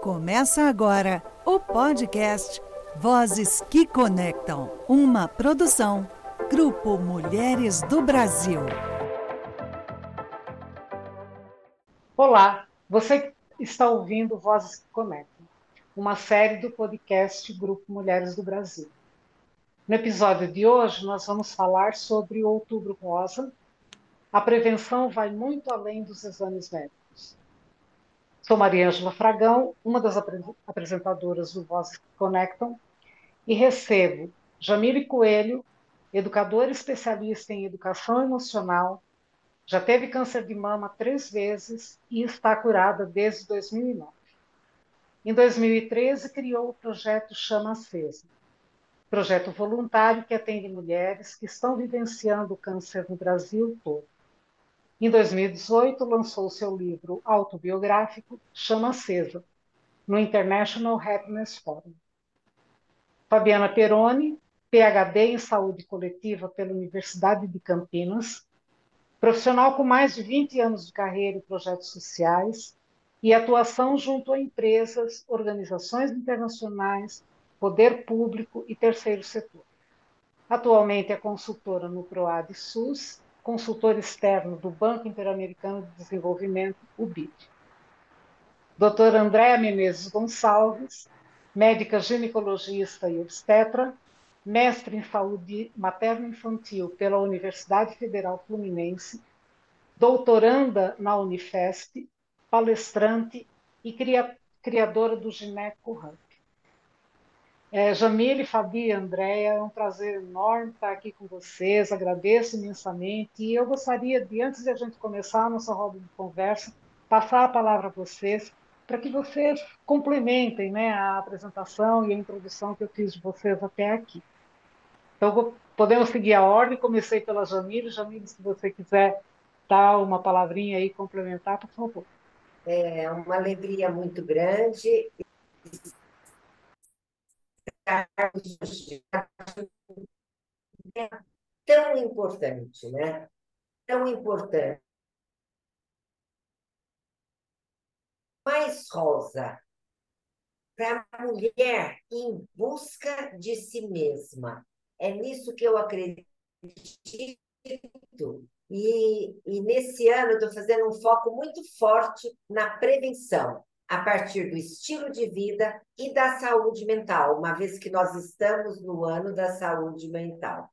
Começa agora o podcast Vozes que Conectam, uma produção Grupo Mulheres do Brasil. Olá, você está ouvindo Vozes que Conectam, uma série do podcast Grupo Mulheres do Brasil. No episódio de hoje, nós vamos falar sobre o Outubro Rosa. A prevenção vai muito além dos exames médicos. Sou Maria Ângela Fragão, uma das apresentadoras do Vozes que Conectam, e recebo Jamile Coelho, educadora especialista em educação emocional, já teve câncer de mama três vezes e está curada desde 2009. Em 2013, criou o projeto Chama Acesa, projeto voluntário que atende mulheres que estão vivenciando o câncer no Brasil todo. Em 2018, lançou seu livro autobiográfico Chama Acesa, no International Happiness Forum. Fabiana Peroni, PhD em Saúde Coletiva pela Universidade de Campinas, profissional com mais de 20 anos de carreira em projetos sociais e atuação junto a empresas, organizações internacionais, poder público e terceiro setor. Atualmente é consultora no PROAD SUS consultor externo do Banco Interamericano de Desenvolvimento, o BID. Doutora Andréa Menezes Gonçalves, médica ginecologista e obstetra, mestre em saúde materno-infantil pela Universidade Federal Fluminense, doutoranda na Unifesp, palestrante e criadora do Gineco Hub. É, Jamile, Fabi Andréia, é um prazer enorme estar aqui com vocês, agradeço imensamente. E eu gostaria de, antes de a gente começar a nossa roda de conversa, passar a palavra a vocês, para que vocês complementem né, a apresentação e a introdução que eu fiz de vocês até aqui. Então, podemos seguir a ordem, comecei pela Jamile. Jamile, se você quiser dar uma palavrinha aí, complementar, por favor. É uma alegria muito grande tão importante, né? Tão importante. Mais rosa para a mulher em busca de si mesma. É nisso que eu acredito. E, e nesse ano eu estou fazendo um foco muito forte na prevenção a partir do estilo de vida e da saúde mental, uma vez que nós estamos no ano da saúde mental.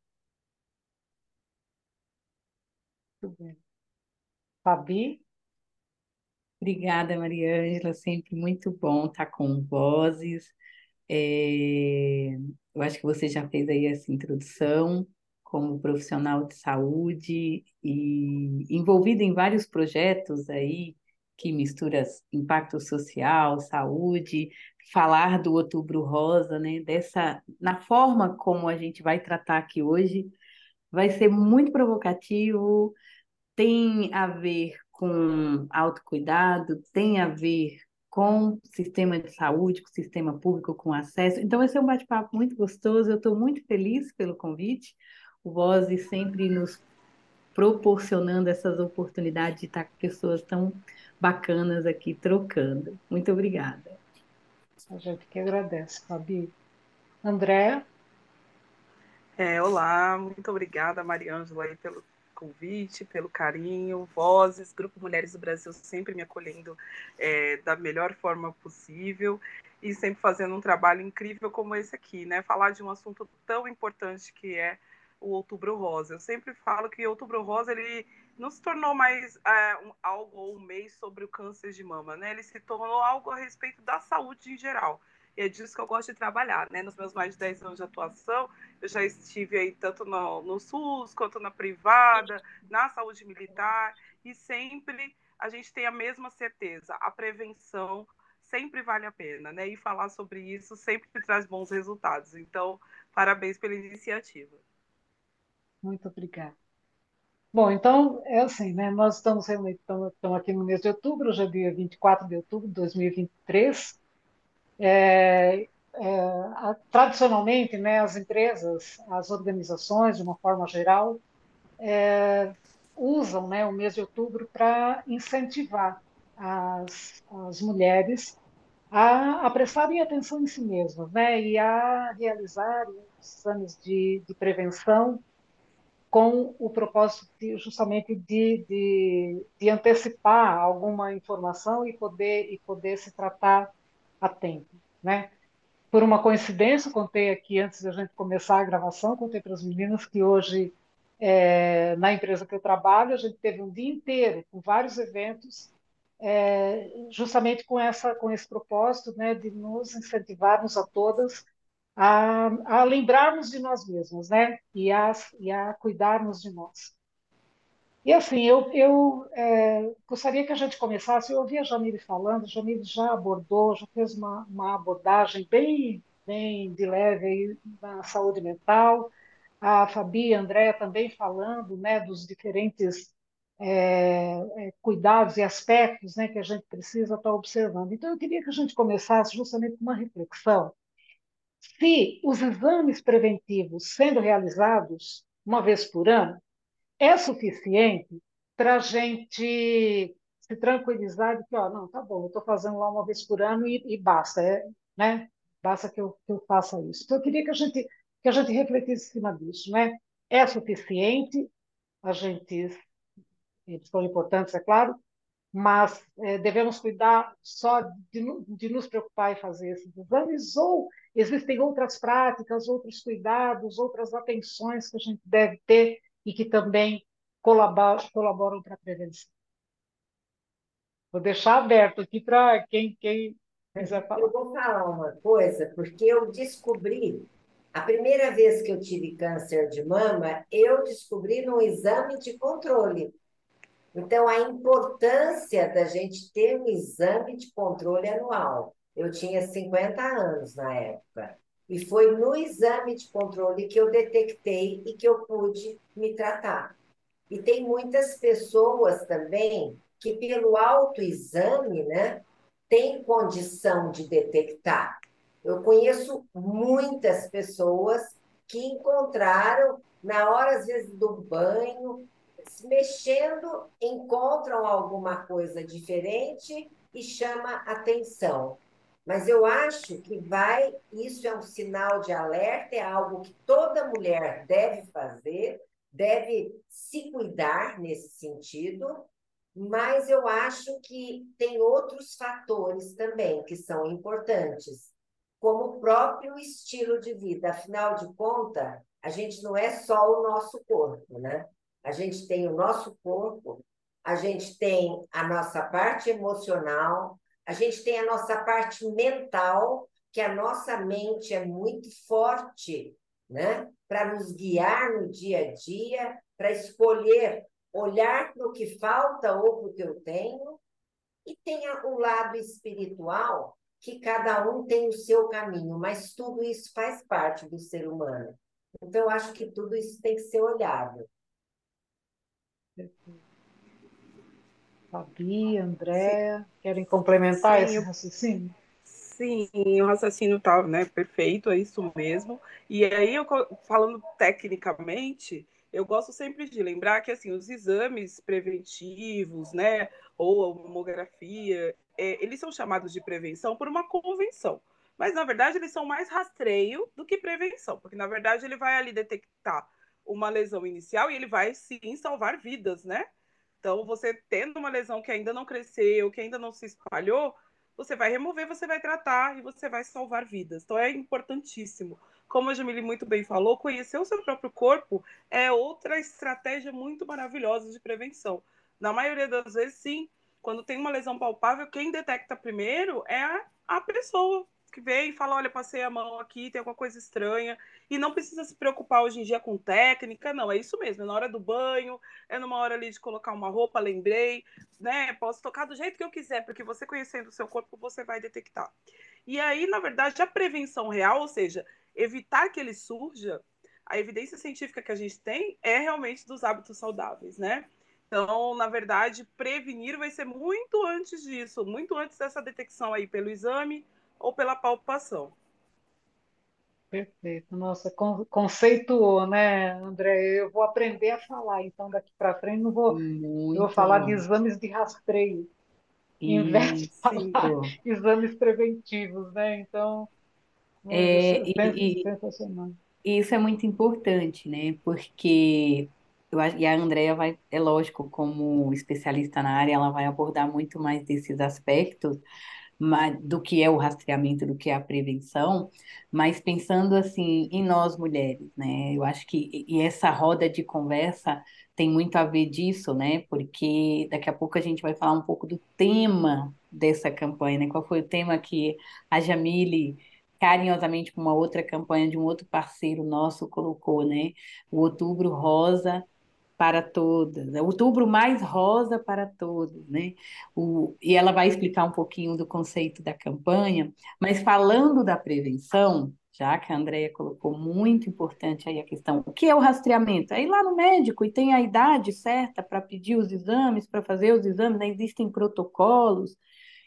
Fabi? Obrigada, Maria Ângela, sempre muito bom estar com vozes. É, eu acho que você já fez aí essa introdução como profissional de saúde e envolvido em vários projetos aí que mistura impacto social, saúde, falar do Outubro Rosa, né? Dessa, na forma como a gente vai tratar aqui hoje, vai ser muito provocativo, tem a ver com autocuidado, tem a ver com sistema de saúde, com sistema público, com acesso. Então, vai ser um bate-papo muito gostoso. Eu estou muito feliz pelo convite. O Voz sempre nos proporcionando essas oportunidades de estar com pessoas tão bacanas aqui trocando. Muito obrigada. A gente que agradece, Fabi. André? É, olá, muito obrigada, Mariângela, aí, pelo convite, pelo carinho, vozes, Grupo Mulheres do Brasil sempre me acolhendo é, da melhor forma possível e sempre fazendo um trabalho incrível como esse aqui, né? Falar de um assunto tão importante que é o Outubro Rosa. Eu sempre falo que o Outubro Rosa ele não se tornou mais é, um, algo ou um mês sobre o câncer de mama, né? Ele se tornou algo a respeito da saúde em geral. E é disso que eu gosto de trabalhar, né? Nos meus mais de 10 anos de atuação, eu já estive aí tanto no, no SUS quanto na privada, na saúde militar, e sempre a gente tem a mesma certeza, a prevenção sempre vale a pena, né? E falar sobre isso sempre traz bons resultados. Então, parabéns pela iniciativa. Muito obrigada. Bom, então é assim, né? Nós estamos, estamos, estamos aqui no mês de outubro, hoje é dia 24 de outubro de 2023. É, é, tradicionalmente, né, as empresas, as organizações, de uma forma geral, é, usam né, o mês de outubro para incentivar as, as mulheres a, a prestarem atenção em si mesmos, né? E a realizarem exames de, de prevenção com o propósito de, justamente de, de, de, antecipar alguma informação e poder, e poder se tratar a tempo, né? Por uma coincidência, contei aqui antes da gente começar a gravação, contei para as meninas que hoje, é, na empresa que eu trabalho, a gente teve um dia inteiro com vários eventos, é, justamente com, essa, com esse propósito né, de nos incentivarmos a todas a, a lembrarmos de nós mesmos, né? E a, e a cuidarmos de nós. E assim, eu, eu é, gostaria que a gente começasse. Eu ouvi a Jamile falando, a Jamile já abordou, já fez uma, uma abordagem bem, bem de leve aí na saúde mental. A Fabi e a Andréa também falando né, dos diferentes é, é, cuidados e aspectos né, que a gente precisa estar observando. Então, eu queria que a gente começasse justamente com uma reflexão se os exames preventivos sendo realizados uma vez por ano é suficiente para a gente se tranquilizar de que, ó, não, tá bom, eu estou fazendo lá uma vez por ano e, e basta, é, né? Basta que eu, que eu faça isso. Então, eu queria que a gente, que a gente refletisse em cima disso, né? É suficiente, a gente, eles são importantes, é claro, mas é, devemos cuidar só de, de, nos preocupar em fazer esses exames ou existem outras práticas, outros cuidados, outras atenções que a gente deve ter e que também colaboram, colaboram para a prevenção. Vou deixar aberto aqui para quem, quem quiser falar. Eu vou falar uma coisa, porque eu descobri, a primeira vez que eu tive câncer de mama, eu descobri num exame de controle. Então, a importância da gente ter um exame de controle anual. Eu tinha 50 anos na época. E foi no exame de controle que eu detectei e que eu pude me tratar. E tem muitas pessoas também que, pelo autoexame, né, tem condição de detectar. Eu conheço muitas pessoas que encontraram, na hora, às vezes, do banho, mexendo, encontram alguma coisa diferente e chama atenção. Mas eu acho que vai, isso é um sinal de alerta, é algo que toda mulher deve fazer, deve se cuidar nesse sentido, mas eu acho que tem outros fatores também que são importantes, como o próprio estilo de vida. Afinal de contas, a gente não é só o nosso corpo, né? A gente tem o nosso corpo, a gente tem a nossa parte emocional, a gente tem a nossa parte mental, que a nossa mente é muito forte, né? Para nos guiar no dia a dia, para escolher olhar para o que falta ou para o que eu tenho. E tem o lado espiritual, que cada um tem o seu caminho, mas tudo isso faz parte do ser humano. Então, eu acho que tudo isso tem que ser olhado. Fabi, André, querem complementar Sim, esse raciocínio? Sim, o raciocínio está né, perfeito, é isso mesmo. E aí, eu, falando tecnicamente, eu gosto sempre de lembrar que assim, os exames preventivos, né, ou a mamografia, é, eles são chamados de prevenção por uma convenção. Mas, na verdade, eles são mais rastreio do que prevenção, porque, na verdade, ele vai ali detectar uma lesão inicial e ele vai sim salvar vidas, né? Então, você tendo uma lesão que ainda não cresceu, que ainda não se espalhou, você vai remover, você vai tratar e você vai salvar vidas. Então, é importantíssimo. Como a Jamile muito bem falou, conhecer o seu próprio corpo é outra estratégia muito maravilhosa de prevenção. Na maioria das vezes, sim, quando tem uma lesão palpável, quem detecta primeiro é a, a pessoa, que vem e fala: olha, passei a mão aqui, tem alguma coisa estranha. E não precisa se preocupar hoje em dia com técnica, não, é isso mesmo, é na hora do banho, é numa hora ali de colocar uma roupa, lembrei, né? Posso tocar do jeito que eu quiser, porque você conhecendo o seu corpo, você vai detectar. E aí, na verdade, a prevenção real, ou seja, evitar que ele surja, a evidência científica que a gente tem é realmente dos hábitos saudáveis, né? Então, na verdade, prevenir vai ser muito antes disso, muito antes dessa detecção aí pelo exame ou pela palpação. Perfeito. Nossa, conceituou, né, André? Eu vou aprender a falar, então, daqui para frente, não vou, eu vou falar de exames de rastreio. em vez de falar exames preventivos, né? Então, é, e, sensacional. E isso é muito importante, né? Porque eu acho, e a Andrea vai, é lógico, como especialista na área, ela vai abordar muito mais desses aspectos, do que é o rastreamento, do que é a prevenção, mas pensando assim em nós mulheres, né? Eu acho que e essa roda de conversa tem muito a ver disso, né? Porque daqui a pouco a gente vai falar um pouco do tema dessa campanha, né? Qual foi o tema que a Jamile carinhosamente com uma outra campanha de um outro parceiro nosso colocou, né? O Outubro Rosa para todas, é outubro mais rosa para todos, né? O, e ela vai explicar um pouquinho do conceito da campanha, mas falando da prevenção, já que a Andrea colocou muito importante aí a questão, o que é o rastreamento? É ir lá no médico e tem a idade certa para pedir os exames, para fazer os exames, né? existem protocolos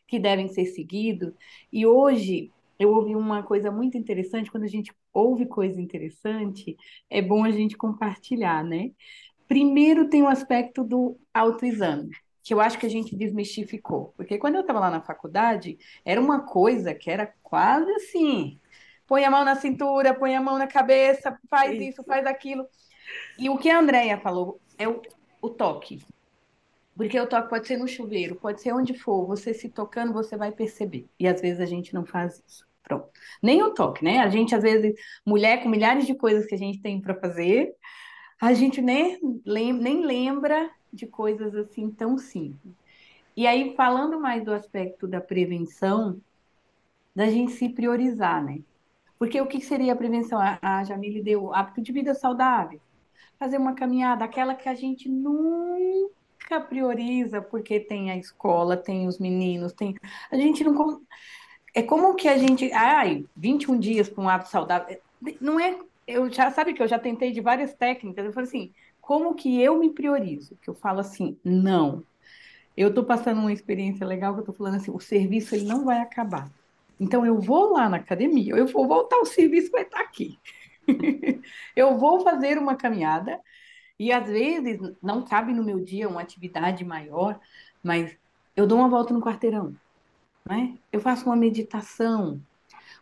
que devem ser seguidos, e hoje eu ouvi uma coisa muito interessante, quando a gente ouve coisa interessante, é bom a gente compartilhar, né? Primeiro tem o aspecto do autoexame, que eu acho que a gente desmistificou. Porque quando eu estava lá na faculdade, era uma coisa que era quase assim: põe a mão na cintura, põe a mão na cabeça, faz isso, isso faz aquilo. E o que a Andrea falou é o, o toque. Porque o toque pode ser no chuveiro, pode ser onde for, você se tocando, você vai perceber. E às vezes a gente não faz isso. Pronto. Nem o toque, né? A gente, às vezes, mulher com milhares de coisas que a gente tem para fazer, a gente nem, nem lembra de coisas assim tão simples. E aí, falando mais do aspecto da prevenção, da gente se priorizar, né? Porque o que seria a prevenção? A, Jamile deu hábito de vida saudável. Fazer uma caminhada, aquela que a gente nunca prioriza, porque tem a escola, tem os meninos, tem. A gente não. É como que a gente. Ai, 21 dias para um hábito saudável. Não é eu já sabe que eu já tentei de várias técnicas. Eu falei assim, como que eu me priorizo? Que eu falo assim, não. Eu estou passando uma experiência legal que eu estou falando assim, o serviço ele não vai acabar. Então eu vou lá na academia, eu vou voltar, o serviço vai estar aqui. eu vou fazer uma caminhada e às vezes não cabe no meu dia uma atividade maior, mas eu dou uma volta no quarteirão, né? Eu faço uma meditação,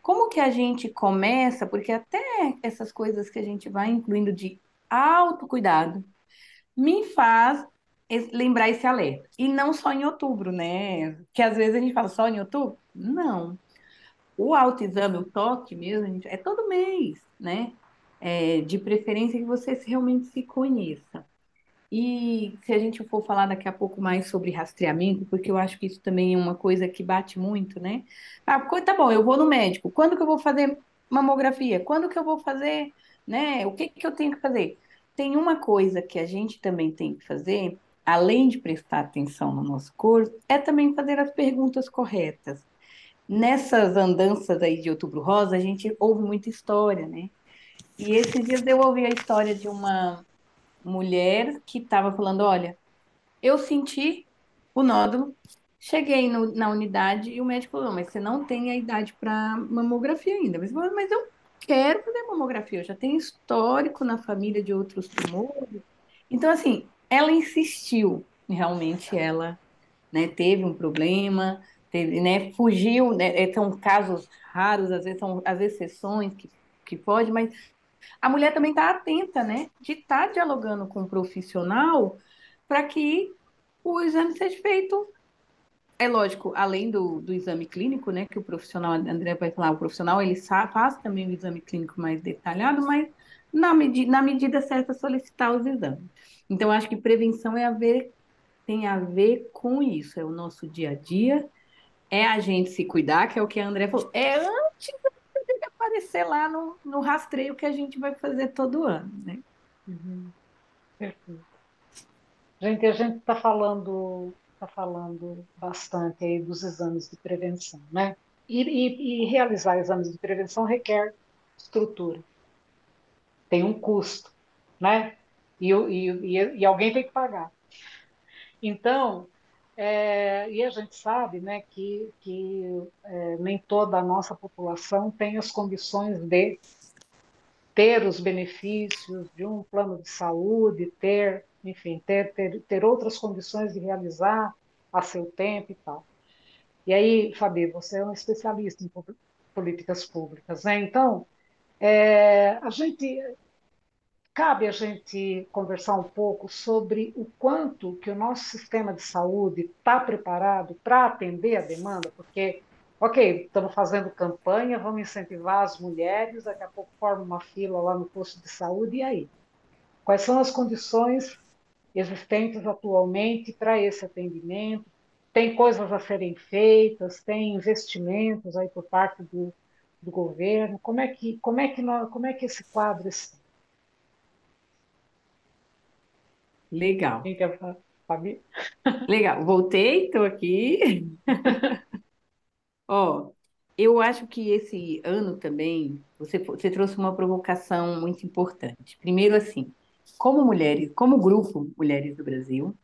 como que a gente começa, porque até essas coisas que a gente vai incluindo de autocuidado me faz lembrar esse alerta. E não só em outubro, né? Que às vezes a gente fala só em outubro. Não. O autoexame, o toque mesmo, é todo mês, né? É, de preferência que você realmente se conheça. E se a gente for falar daqui a pouco mais sobre rastreamento, porque eu acho que isso também é uma coisa que bate muito, né? Ah, tá bom, eu vou no médico. Quando que eu vou fazer mamografia? Quando que eu vou fazer, né? O que que eu tenho que fazer? Tem uma coisa que a gente também tem que fazer, além de prestar atenção no nosso corpo, é também fazer as perguntas corretas. Nessas andanças aí de Outubro Rosa, a gente ouve muita história, né? E esses dias eu ouvi a história de uma mulher que estava falando: olha, eu senti o nódulo, cheguei no, na unidade e o médico falou: mas você não tem a idade para mamografia ainda. Mas, mas eu quero fazer mamografia, eu já tenho histórico na família de outros tumores. Então, assim, ela insistiu, realmente ela né, teve um problema, teve, né, fugiu, né, é, são casos raros, às vezes são as exceções que, que pode, mas a mulher também está atenta, né? De estar tá dialogando com o profissional para que o exame seja feito. É lógico, além do, do exame clínico, né? Que o profissional, André vai falar, o profissional ele faz também o exame clínico mais detalhado, mas na, medi na medida certa solicitar os exames. Então, acho que prevenção é a ver, tem a ver com isso, é o nosso dia a dia, é a gente se cuidar, que é o que a André falou, é antes aparecer lá no, no rastreio que a gente vai fazer todo ano, né? Uhum. Perfeito. Gente, a gente está falando, tá falando bastante aí dos exames de prevenção, né? E, e, e, realizar exames de prevenção requer estrutura. Tem um custo, né? E, e, e alguém tem que pagar. Então, é, e a gente sabe né, que, que é, nem toda a nossa população tem as condições de ter os benefícios de um plano de saúde, ter, enfim, ter, ter, ter outras condições de realizar a seu tempo e tal. E aí, Fabi, você é um especialista em políticas públicas, né? Então, é, a gente cabe a gente conversar um pouco sobre o quanto que o nosso sistema de saúde está preparado para atender a demanda, porque, ok, estamos fazendo campanha, vamos incentivar as mulheres, daqui a pouco forma uma fila lá no posto de saúde, e aí? Quais são as condições existentes atualmente para esse atendimento? Tem coisas a serem feitas, tem investimentos aí por parte do, do governo? Como é que, como é que, nós, como é que esse quadro está? Legal. Quem quer falar? Fabi? Legal. Voltei, estou aqui. Ó, eu acho que esse ano também você, você trouxe uma provocação muito importante. Primeiro, assim, como mulheres, como grupo Mulheres do Brasil,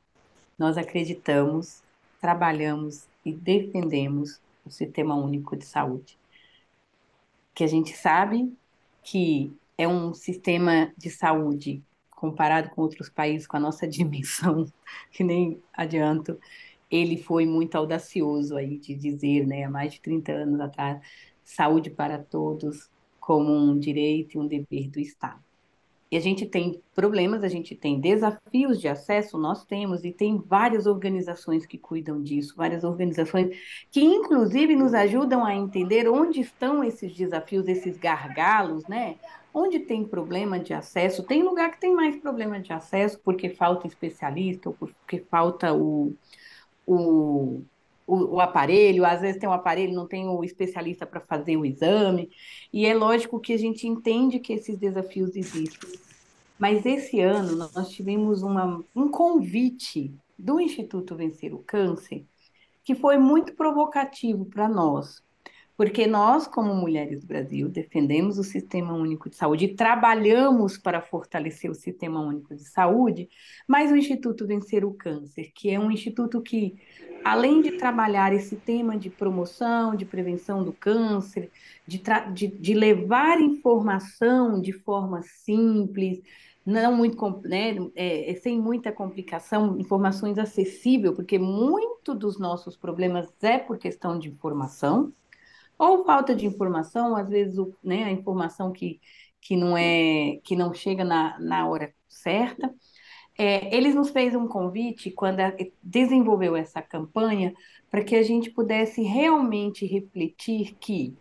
nós acreditamos, trabalhamos e defendemos o Sistema Único de Saúde. Que a gente sabe que é um sistema de saúde comparado com outros países, com a nossa dimensão, que nem adianto, ele foi muito audacioso aí de dizer, né, há mais de 30 anos atrás, saúde para todos como um direito e um dever do Estado. E a gente tem problemas, a gente tem desafios de acesso, nós temos, e tem várias organizações que cuidam disso, várias organizações que, inclusive, nos ajudam a entender onde estão esses desafios, esses gargalos, né? Onde tem problema de acesso, tem lugar que tem mais problema de acesso porque falta especialista ou porque falta o, o, o, o, aparelho, às vezes tem um aparelho, não tem o especialista para fazer o exame, e é lógico que a gente entende que esses desafios existem. Mas esse ano nós tivemos uma, um convite do Instituto Vencer o Câncer, que foi muito provocativo para nós, porque nós, como mulheres do Brasil, defendemos o Sistema Único de Saúde e trabalhamos para fortalecer o Sistema Único de Saúde, mas o Instituto Vencer o Câncer, que é um instituto que, além de trabalhar esse tema de promoção, de prevenção do câncer, de, de, de levar informação de forma simples, não muito, né, é, é, sem muita complicação, informações acessíveis, porque muito dos nossos problemas é por questão de informação, ou falta de informação, às vezes o, né, a informação que, que não é que não chega na, na hora certa. É, eles nos fez um convite quando a, desenvolveu essa campanha para que a gente pudesse realmente refletir que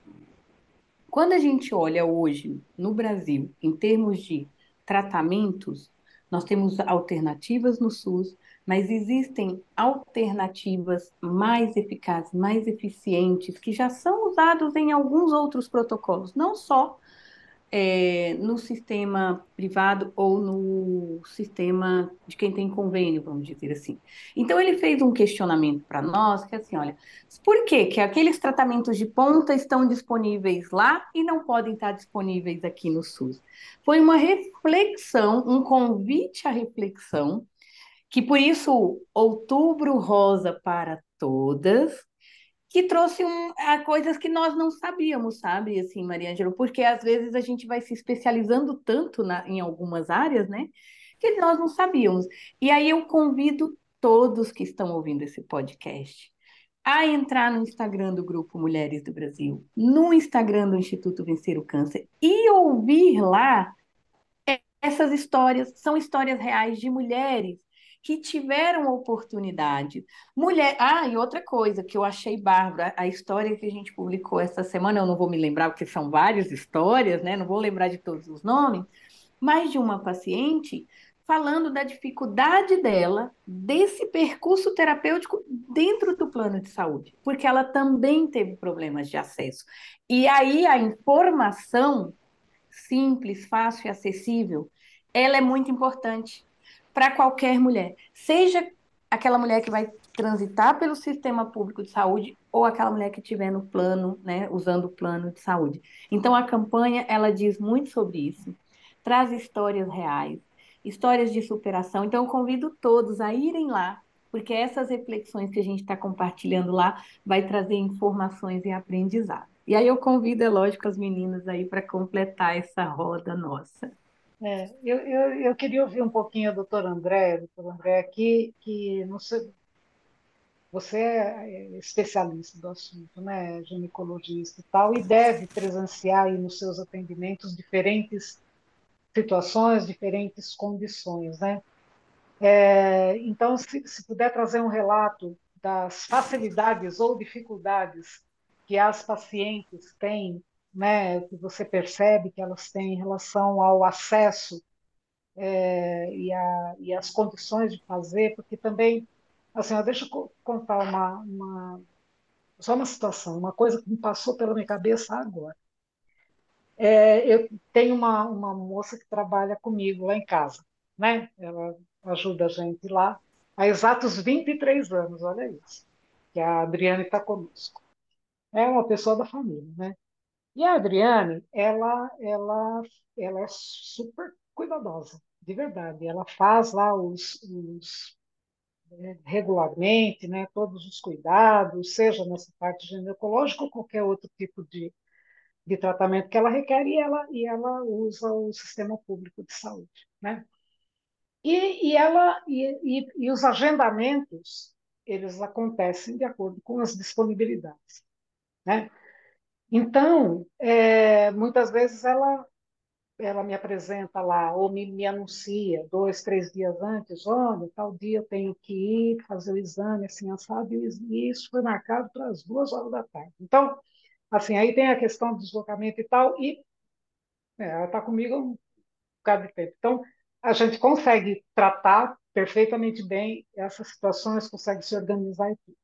quando a gente olha hoje no Brasil em termos de tratamentos, nós temos alternativas no SUS, mas existem alternativas mais eficazes, mais eficientes, que já são usados em alguns outros protocolos, não só é, no sistema privado ou no sistema de quem tem convênio, vamos dizer assim. Então, ele fez um questionamento para nós, que é assim, olha, por que, que aqueles tratamentos de ponta estão disponíveis lá e não podem estar disponíveis aqui no SUS? Foi uma reflexão, um convite à reflexão, que por isso, Outubro Rosa para Todas, que trouxe um, a coisas que nós não sabíamos, sabe, assim, Maria Ângela, porque às vezes a gente vai se especializando tanto na, em algumas áreas, né, que nós não sabíamos. E aí eu convido todos que estão ouvindo esse podcast a entrar no Instagram do Grupo Mulheres do Brasil, no Instagram do Instituto Vencer o Câncer e ouvir lá essas histórias, são histórias reais de mulheres que tiveram oportunidade. Mulher. Ah, e outra coisa que eu achei bárbara, a história que a gente publicou essa semana, eu não vou me lembrar, porque são várias histórias, né? Não vou lembrar de todos os nomes, mas de uma paciente falando da dificuldade dela desse percurso terapêutico dentro do plano de saúde, porque ela também teve problemas de acesso. E aí a informação simples, fácil e acessível, ela é muito importante para qualquer mulher, seja aquela mulher que vai transitar pelo sistema público de saúde ou aquela mulher que estiver no plano, né, usando o plano de saúde. Então a campanha ela diz muito sobre isso, traz histórias reais, histórias de superação. Então eu convido todos a irem lá, porque essas reflexões que a gente está compartilhando lá vai trazer informações e aprendizado. E aí eu convido, é lógico, as meninas aí para completar essa roda nossa. É, eu, eu, eu, queria ouvir um pouquinho a doutora André, doutor André, que, que sei, você é especialista do assunto, né, ginecologista e tal, e deve presenciar aí nos seus atendimentos diferentes situações, diferentes condições, né? É, então, se, se puder trazer um relato das facilidades ou dificuldades que as pacientes têm, né, que você percebe que elas têm em relação ao acesso é, e, a, e as condições de fazer, porque também Assim, deixa eu contar uma, uma, só uma situação, uma coisa que me passou pela minha cabeça agora. É, eu tenho uma, uma moça que trabalha comigo lá em casa, né? Ela ajuda a gente lá há exatos 23 anos, olha isso, que a Adriane está conosco. É uma pessoa da família, né? E a Adriane, ela, ela, ela é super cuidadosa, de verdade. Ela faz lá os, os regularmente, né, todos os cuidados, seja nessa parte ginecológica ou qualquer outro tipo de, de tratamento que ela requer, e ela, e ela usa o sistema público de saúde. Né? E, e, ela, e, e, e os agendamentos, eles acontecem de acordo com as disponibilidades. Né? Então, é, muitas vezes ela ela me apresenta lá, ou me, me anuncia dois, três dias antes, olha, tal dia eu tenho que ir fazer o exame, assim, assado, e isso foi marcado para as duas horas da tarde. Então, assim, aí tem a questão do deslocamento e tal, e é, ela está comigo um bocado de tempo. Então, a gente consegue tratar perfeitamente bem essas situações, consegue se organizar e tudo.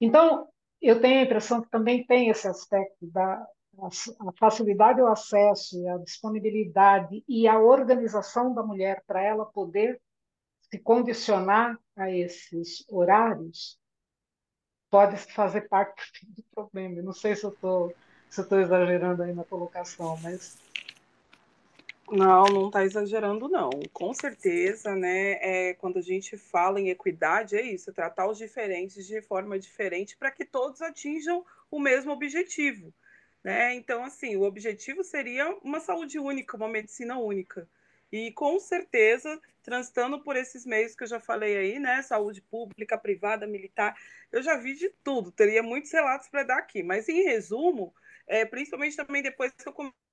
Então, eu tenho a impressão que também tem esse aspecto da, a facilidade ao acesso, a disponibilidade e a organização da mulher para ela poder se condicionar a esses horários pode fazer parte do problema. não sei se eu estou exagerando aí na colocação, mas não, não está exagerando, não. Com certeza, né? É, quando a gente fala em equidade, é isso, tratar os diferentes de forma diferente para que todos atinjam o mesmo objetivo. Né? Então, assim, o objetivo seria uma saúde única, uma medicina única. E com certeza, transitando por esses meios que eu já falei aí, né? Saúde pública, privada, militar, eu já vi de tudo, teria muitos relatos para dar aqui. Mas em resumo, é, principalmente também depois que eu comecei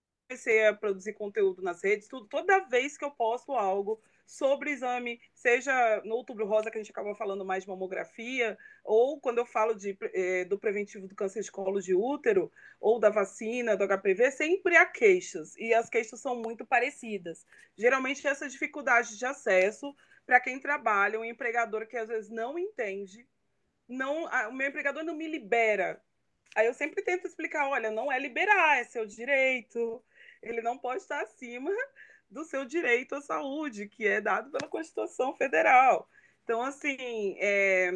a produzir conteúdo nas redes, tudo, toda vez que eu posto algo sobre exame, seja no outubro rosa, que a gente acaba falando mais de mamografia, ou quando eu falo de, é, do preventivo do câncer de colo de útero, ou da vacina, do HPV, sempre há queixas, e as queixas são muito parecidas. Geralmente, essa dificuldade de acesso para quem trabalha, um empregador que às vezes não entende, não, o meu empregador não me libera. Aí eu sempre tento explicar, olha, não é liberar, é seu direito, ele não pode estar acima do seu direito à saúde, que é dado pela Constituição Federal. Então, assim, é,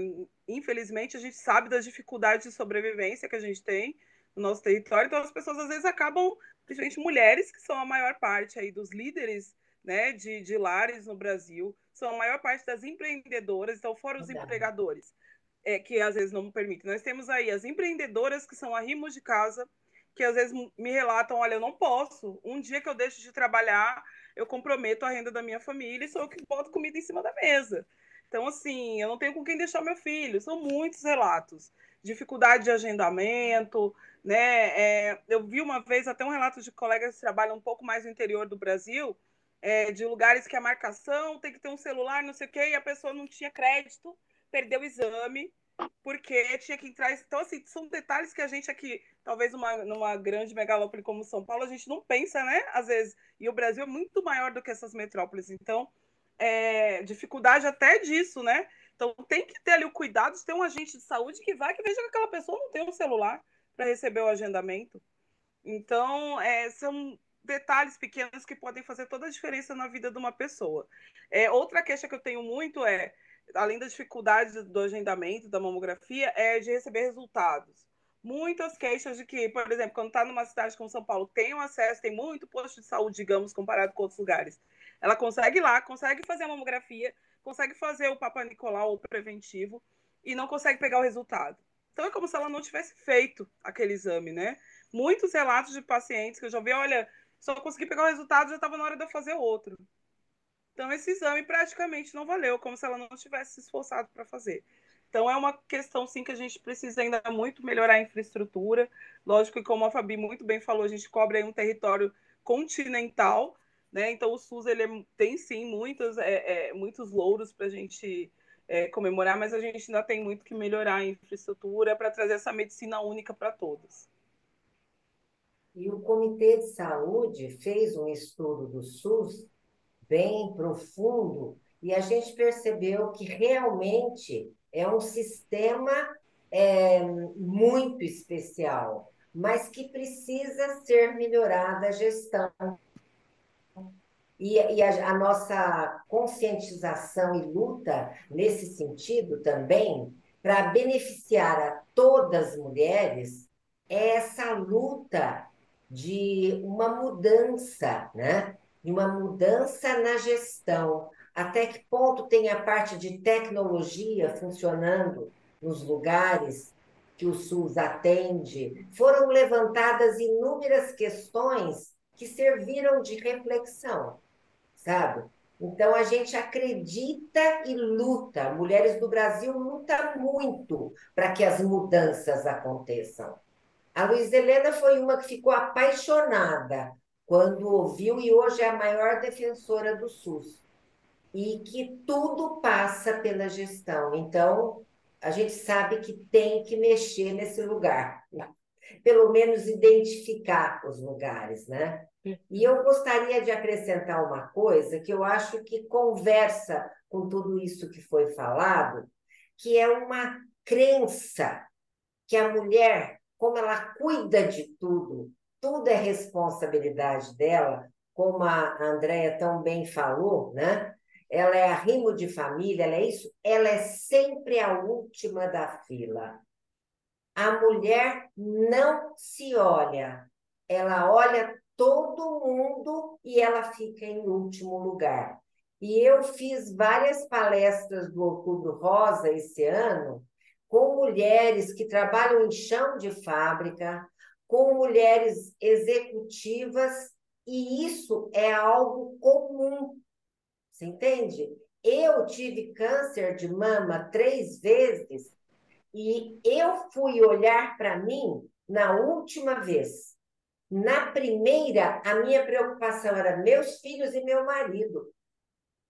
infelizmente, a gente sabe das dificuldades de sobrevivência que a gente tem no nosso território, então as pessoas às vezes acabam, principalmente mulheres, que são a maior parte aí dos líderes né, de, de lares no Brasil, são a maior parte das empreendedoras, então fora os empregadores, é, que às vezes não permitem. Nós temos aí as empreendedoras que são arrimos de casa, que às vezes me relatam, olha, eu não posso, um dia que eu deixo de trabalhar, eu comprometo a renda da minha família e sou eu que boto comida em cima da mesa. Então, assim, eu não tenho com quem deixar meu filho. São muitos relatos. Dificuldade de agendamento, né? É, eu vi uma vez até um relato de colegas que trabalham um pouco mais no interior do Brasil, é, de lugares que a marcação tem que ter um celular, não sei o quê, e a pessoa não tinha crédito, perdeu o exame, porque tinha que entrar. Então, assim, são detalhes que a gente aqui, talvez numa, numa grande megalópole como São Paulo, a gente não pensa, né? Às vezes. E o Brasil é muito maior do que essas metrópoles. Então, é, dificuldade até disso, né? Então, tem que ter ali o cuidado de ter um agente de saúde que vai, que veja que aquela pessoa não tem um celular para receber o agendamento. Então, é, são detalhes pequenos que podem fazer toda a diferença na vida de uma pessoa. É, outra queixa que eu tenho muito é além da dificuldade do agendamento da mamografia, é de receber resultados. Muitas queixas de que, por exemplo, quando está numa cidade como São Paulo, tem um acesso, tem muito posto de saúde, digamos, comparado com outros lugares. Ela consegue ir lá, consegue fazer a mamografia, consegue fazer o Papa Nicolau, o preventivo, e não consegue pegar o resultado. Então é como se ela não tivesse feito aquele exame, né? Muitos relatos de pacientes que eu já vi, olha, só consegui pegar o resultado, já estava na hora de eu fazer outro. Então, esse exame praticamente não valeu, como se ela não tivesse se esforçado para fazer. Então é uma questão sim que a gente precisa ainda muito melhorar a infraestrutura. Lógico que como a Fabi muito bem falou, a gente cobre um território continental, né? Então o SUS ele é, tem sim muitos, é, é, muitos louros para a gente é, comemorar, mas a gente ainda tem muito que melhorar a infraestrutura para trazer essa medicina única para todos. E o Comitê de Saúde fez um estudo do SUS bem profundo e a gente percebeu que realmente é um sistema é, muito especial, mas que precisa ser melhorada a gestão e, e a, a, nossa conscientização e luta nesse sentido também, para beneficiar a todas as mulheres, é essa luta de uma mudança, né? De uma mudança na gestão. Até que ponto tem a parte de tecnologia funcionando nos lugares que o SUS atende? Foram levantadas inúmeras questões que serviram de reflexão sabe? Então a gente acredita e luta. Mulheres do Brasil lutam muito para que as mudanças aconteçam. A Luiz Helena foi uma que ficou apaixonada quando ouviu e hoje é a maior defensora do SUS. E que tudo passa pela gestão. Então, a gente sabe que tem que mexer nesse lugar. Pelo menos identificar os lugares, né? E eu gostaria de acrescentar uma coisa que eu acho que conversa com tudo isso que foi falado, que é uma crença que a mulher, como ela cuida de tudo, tudo é responsabilidade dela, como a Andrea tão bem falou, né? Ela é arrimo de família, ela é isso, ela é sempre a última da fila. A mulher não se olha, ela olha todo mundo e ela fica em último lugar. E eu fiz várias palestras do Outubro Rosa esse ano com mulheres que trabalham em chão de fábrica, com mulheres executivas, e isso é algo comum. Você entende? Eu tive câncer de mama três vezes e eu fui olhar para mim na última vez. Na primeira, a minha preocupação era meus filhos e meu marido.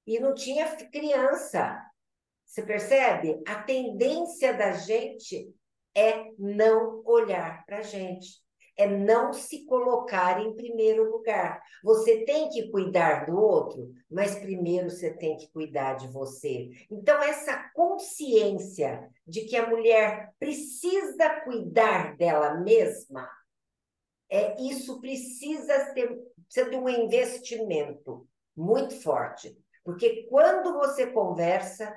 E não tinha criança. Você percebe? A tendência da gente é não olhar para a gente, é não se colocar em primeiro lugar. Você tem que cuidar do outro, mas primeiro você tem que cuidar de você. Então, essa consciência de que a mulher precisa cuidar dela mesma é, isso precisa ser, precisa de um investimento muito forte. Porque quando você conversa,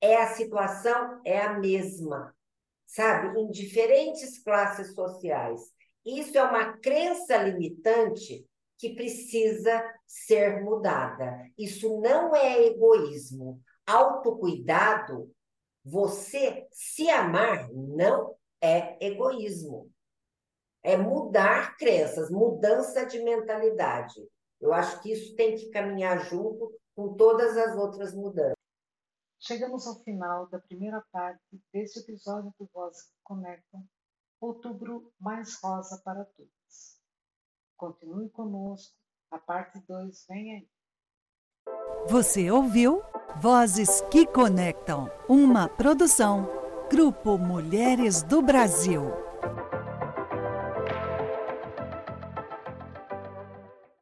é a situação é a mesma, sabe? Em diferentes classes sociais. Isso é uma crença limitante que precisa ser mudada. Isso não é egoísmo. Autocuidado, você se amar, não é egoísmo é mudar crenças, mudança de mentalidade. Eu acho que isso tem que caminhar junto com todas as outras mudanças. Chegamos ao final da primeira parte deste episódio do que Conectam, Outubro Mais Rosa para Todos. Continue conosco, a parte 2 vem aí. Você ouviu Vozes que Conectam, uma produção Grupo Mulheres do Brasil.